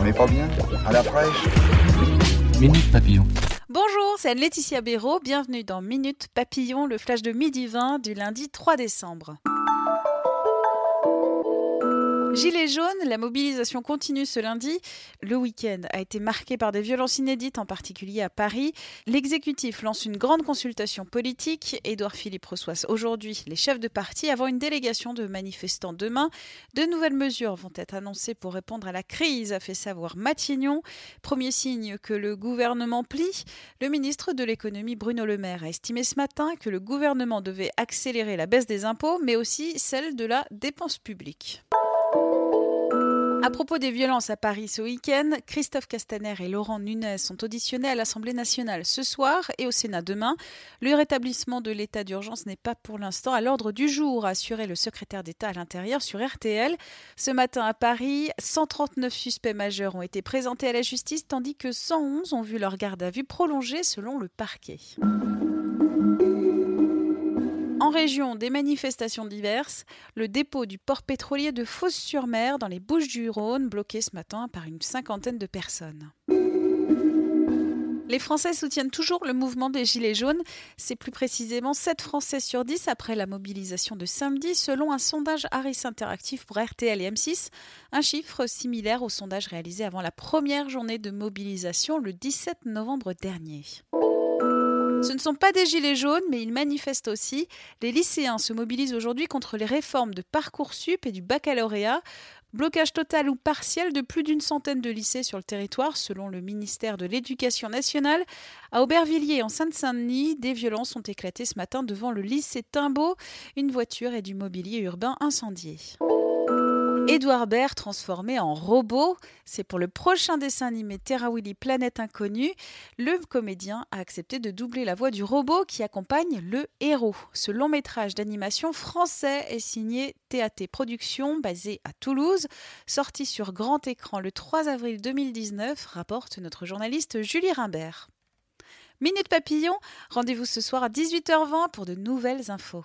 On n'est pas bien À la fraîche Minute Papillon. Bonjour, c'est Laetitia Béraud. Bienvenue dans Minute Papillon, le flash de midi 20 du lundi 3 décembre. Gilets jaunes, la mobilisation continue ce lundi. Le week-end a été marqué par des violences inédites, en particulier à Paris. L'exécutif lance une grande consultation politique. Édouard Philippe reçoit aujourd'hui les chefs de parti avant une délégation de manifestants demain. De nouvelles mesures vont être annoncées pour répondre à la crise, a fait savoir Matignon. Premier signe que le gouvernement plie. Le ministre de l'économie Bruno Le Maire a estimé ce matin que le gouvernement devait accélérer la baisse des impôts, mais aussi celle de la dépense publique. À propos des violences à Paris ce week-end, Christophe Castaner et Laurent Nunez sont auditionnés à l'Assemblée nationale ce soir et au Sénat demain. Le rétablissement de l'état d'urgence n'est pas pour l'instant à l'ordre du jour, a assuré le secrétaire d'État à l'intérieur sur RTL. Ce matin à Paris, 139 suspects majeurs ont été présentés à la justice tandis que 111 ont vu leur garde à vue prolongée selon le parquet. En région, des manifestations diverses. Le dépôt du port pétrolier de Fos-sur-Mer dans les Bouches-du-Rhône bloqué ce matin par une cinquantaine de personnes. Les Français soutiennent toujours le mouvement des Gilets jaunes. C'est plus précisément 7 Français sur 10 après la mobilisation de samedi, selon un sondage Harris Interactive pour RTL et M6, un chiffre similaire au sondage réalisé avant la première journée de mobilisation le 17 novembre dernier. Ce ne sont pas des gilets jaunes, mais ils manifestent aussi. Les lycéens se mobilisent aujourd'hui contre les réformes de Parcoursup et du baccalauréat. Blocage total ou partiel de plus d'une centaine de lycées sur le territoire, selon le ministère de l'Éducation nationale. À Aubervilliers, en Seine-Saint-Denis, des violences ont éclaté ce matin devant le lycée Timbaud. Une voiture et du mobilier urbain incendiés. Édouard Baird transformé en robot. C'est pour le prochain dessin animé Terra Willy Planète Inconnue. Le comédien a accepté de doubler la voix du robot qui accompagne le héros. Ce long métrage d'animation français est signé TAT Productions, basé à Toulouse. Sorti sur grand écran le 3 avril 2019, rapporte notre journaliste Julie Rimbert. Minute Papillon, rendez-vous ce soir à 18h20 pour de nouvelles infos.